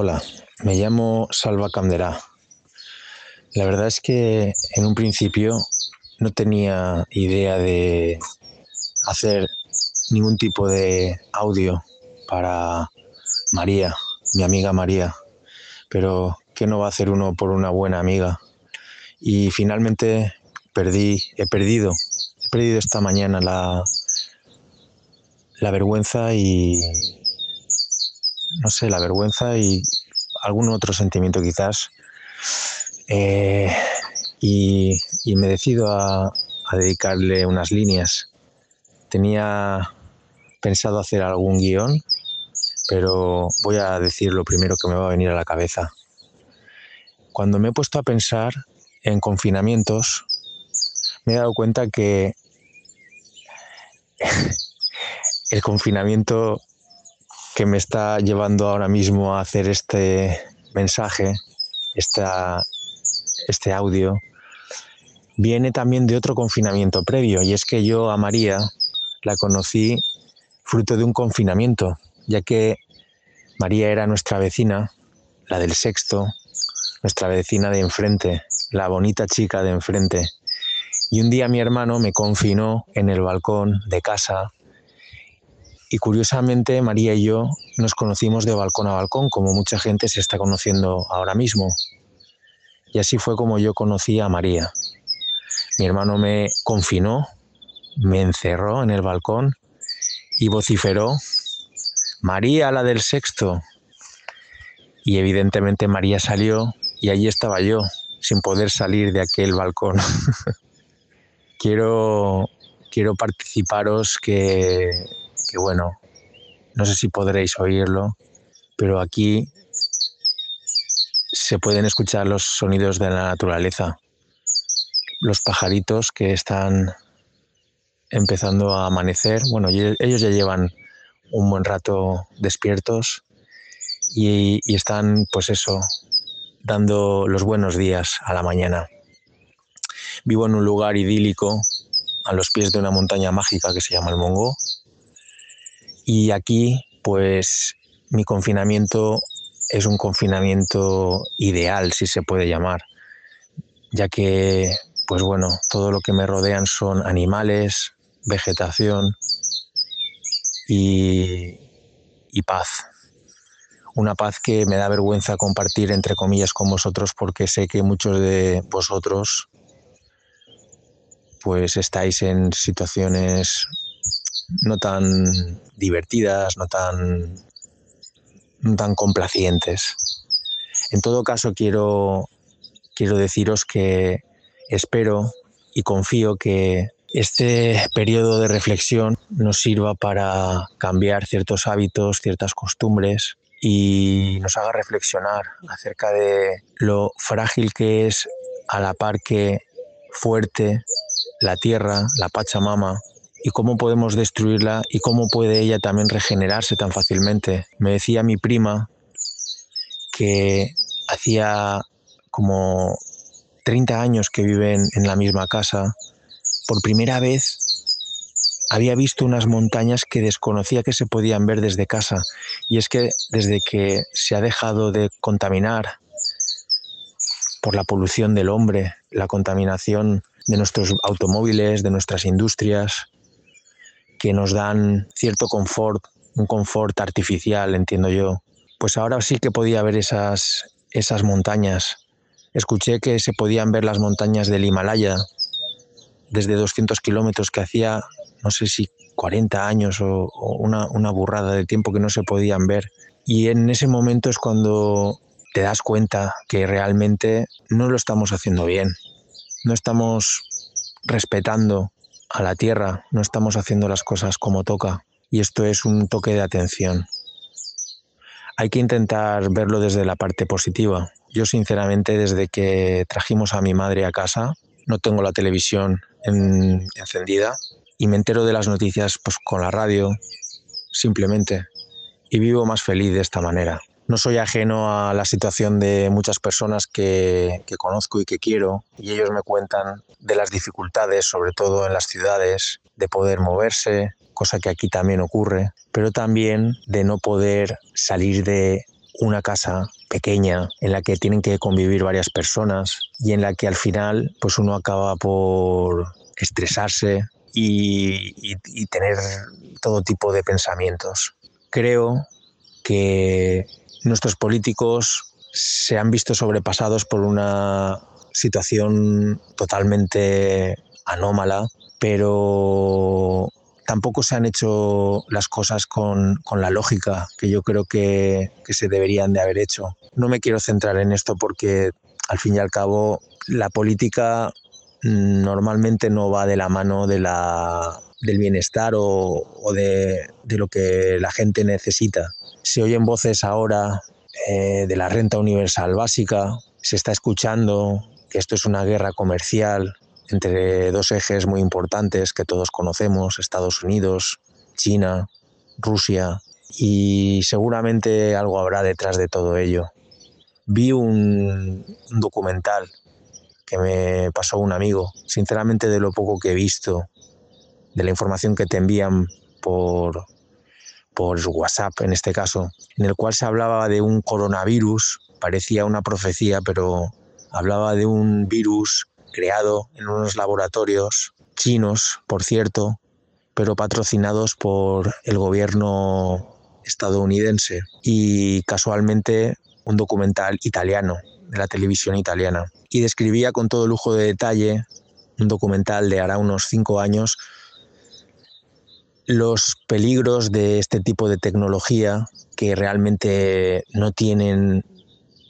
Hola, me llamo Salva Camderá. La verdad es que en un principio no tenía idea de hacer ningún tipo de audio para María, mi amiga María, pero ¿qué no va a hacer uno por una buena amiga? Y finalmente perdí, he perdido, he perdido esta mañana la, la vergüenza y, no sé, la vergüenza y algún otro sentimiento quizás. Eh, y, me decido a, dedicarle unas líneas. Tenía pensado hacer algún guion, pero voy a decir lo primero que me va a venir a la cabeza. Cuando me he puesto a pensar en confinamientos, me he dado cuenta que el confinamiento que me está llevando ahora mismo a hacer este mensaje, este audio, viene también de otro confinamiento previo, y es que yo a María la conocí fruto de un confinamiento, ya que María era nuestra vecina, la del sexto, nuestra vecina de enfrente, la bonita chica de enfrente. Y un día mi hermano me confinó en el balcón de casa y curiosamente, María y yo nos conocimos de balcón a balcón, como mucha gente se está conociendo ahora mismo. Y así fue como yo conocí a María. Mi hermano me confinó, me encerró en el balcón y vociferó, María, la del sexto. Y evidentemente María salió y allí estaba yo, sin poder salir de aquel balcón. quiero, quiero participaros que que bueno, no sé si podréis oírlo, pero aquí se pueden escuchar los sonidos de la naturaleza, los pajaritos que están empezando a amanecer, bueno, ellos ya llevan un buen rato despiertos y, están, pues eso, dando los buenos días a la mañana. Vivo en un lugar idílico a los pies de una montaña mágica que se llama el Mongo y aquí, pues, mi confinamiento es un confinamiento ideal, si se puede llamar, ya que, pues bueno, todo lo que me rodean son animales, vegetación y, y paz. Una paz que me da vergüenza compartir, entre comillas, con vosotros, porque sé que muchos de vosotros pues estáis en situaciones no tan divertidas, no tan, tan complacientes. En todo caso, quiero, quiero deciros que espero y confío que este periodo de reflexión nos sirva para cambiar ciertos hábitos, ciertas costumbres y nos haga reflexionar acerca de lo frágil que es a la par que fuerte la tierra, la Pachamama, y cómo podemos destruirla y cómo puede ella también regenerarse tan fácilmente. Me decía mi prima que hacía como 30 años que viven en la misma casa, por primera vez había visto unas montañas que desconocía que se podían ver desde casa. Y es que desde que se ha dejado de contaminar por la polución del hombre, la contaminación de nuestros automóviles, de nuestras industrias, que nos dan cierto confort, un confort artificial, entiendo yo. Pues ahora sí que podía ver esas, esas montañas. Escuché que se podían ver las montañas del Himalaya desde 200 kilómetros, que hacía, no sé si 40 años o, una, una burrada de tiempo que no se podían ver. Y en ese momento es cuando te das cuenta que realmente no lo estamos haciendo bien. No estamos respetando a la tierra, no estamos haciendo las cosas como toca y esto es un toque de atención. Hay que intentar verlo desde la parte positiva. Yo sinceramente desde que trajimos a mi madre a casa no tengo la televisión encendida y me entero de las noticias pues, con la radio simplemente y vivo más feliz de esta manera. No soy ajeno a la situación de muchas personas que, conozco y que quiero y ellos me cuentan de las dificultades, sobre todo en las ciudades, de poder moverse, cosa que aquí también ocurre, pero también de no poder salir de una casa pequeña en la que tienen que convivir varias personas y en la que al final pues uno acaba por estresarse y, y tener todo tipo de pensamientos. Creo que nuestros políticos se han visto sobrepasados por una situación totalmente anómala, pero tampoco se han hecho las cosas con, con la lógica que yo creo que, que, se deberían de haber hecho. No me quiero centrar en esto porque al fin y al cabo la política normalmente no va de la mano de la, del bienestar o, de, lo que la gente necesita. Se oyen voces ahora eh, de la renta universal básica, se está escuchando que esto es una guerra comercial, entre dos ejes muy importantes que todos conocemos, Estados Unidos, China, Rusia, y seguramente algo habrá detrás de todo ello. Vi un documental que me pasó un amigo, sinceramente de lo poco que he visto, de la información que te envían por, por WhatsApp en este caso, en el cual se hablaba de un coronavirus, parecía una profecía, pero hablaba de un virus creado en unos laboratorios chinos, por cierto, pero patrocinados por el gobierno estadounidense y casualmente un documental italiano de la televisión italiana. Y describía con todo lujo de detalle un documental de hará unos cinco años los peligros de este tipo de tecnología que realmente no tienen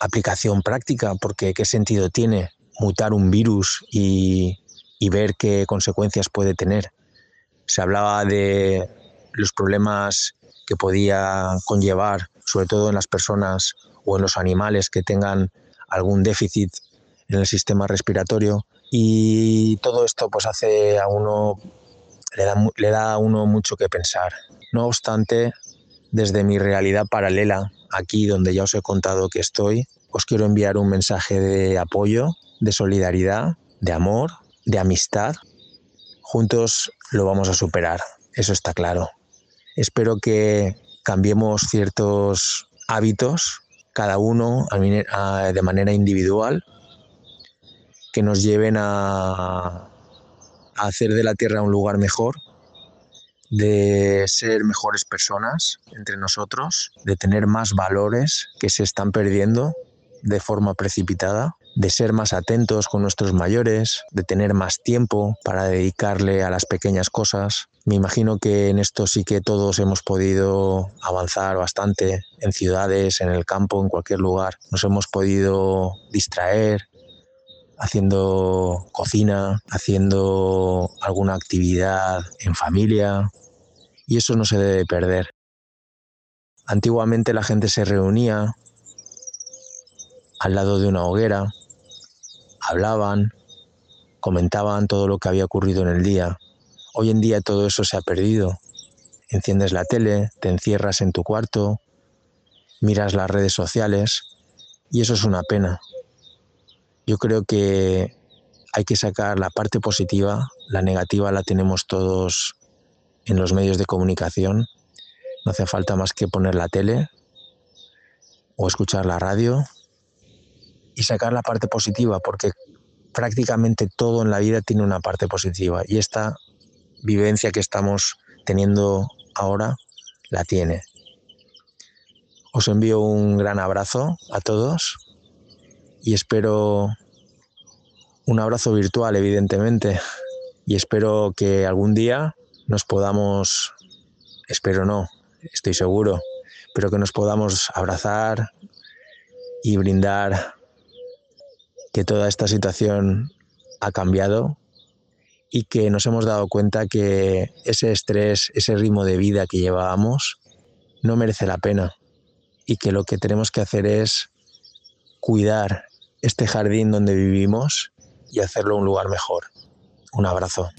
aplicación práctica porque qué sentido tiene mutar un virus y, y ver qué consecuencias puede tener. Se hablaba de los problemas que podía conllevar, sobre todo en las personas o en los animales que tengan algún déficit en el sistema respiratorio. Y todo esto pues hace a uno, le da, le da a uno mucho que pensar. No obstante, desde mi realidad paralela, aquí donde ya os he contado que estoy, os quiero enviar un mensaje de apoyo de solidaridad, de amor, de amistad. Juntos lo vamos a superar, eso está claro. Espero que cambiemos ciertos hábitos, cada uno de manera individual, que nos lleven a, hacer de la Tierra un lugar mejor, de ser mejores personas entre nosotros, de tener más valores que se están perdiendo de forma precipitada de ser más atentos con nuestros mayores, de tener más tiempo para dedicarle a las pequeñas cosas. Me imagino que en esto sí que todos hemos podido avanzar bastante en ciudades, en el campo, en cualquier lugar. Nos hemos podido distraer haciendo cocina, haciendo alguna actividad en familia y eso no se debe perder. Antiguamente la gente se reunía al lado de una hoguera hablaban, comentaban todo lo que había ocurrido en el día. Hoy en día todo eso se ha perdido. Enciendes la tele, te encierras en tu cuarto, miras las redes sociales y eso es una pena. Yo creo que hay que sacar la parte positiva, la negativa la tenemos todos en los medios de comunicación. No hace falta más que poner la tele o escuchar la radio y sacar la parte positiva, porque prácticamente todo en la vida tiene una parte positiva y esta vivencia que estamos teniendo ahora la tiene. Os envío un gran abrazo a todos y espero un abrazo virtual, evidentemente, y espero que algún día nos podamos, espero no, estoy seguro, pero que nos podamos abrazar y brindar que toda esta situación ha cambiado y que nos hemos dado cuenta que ese estrés, ese ritmo de vida que llevábamos no merece la pena y que lo que tenemos que hacer es cuidar este jardín donde vivimos y hacerlo un lugar mejor. Un abrazo.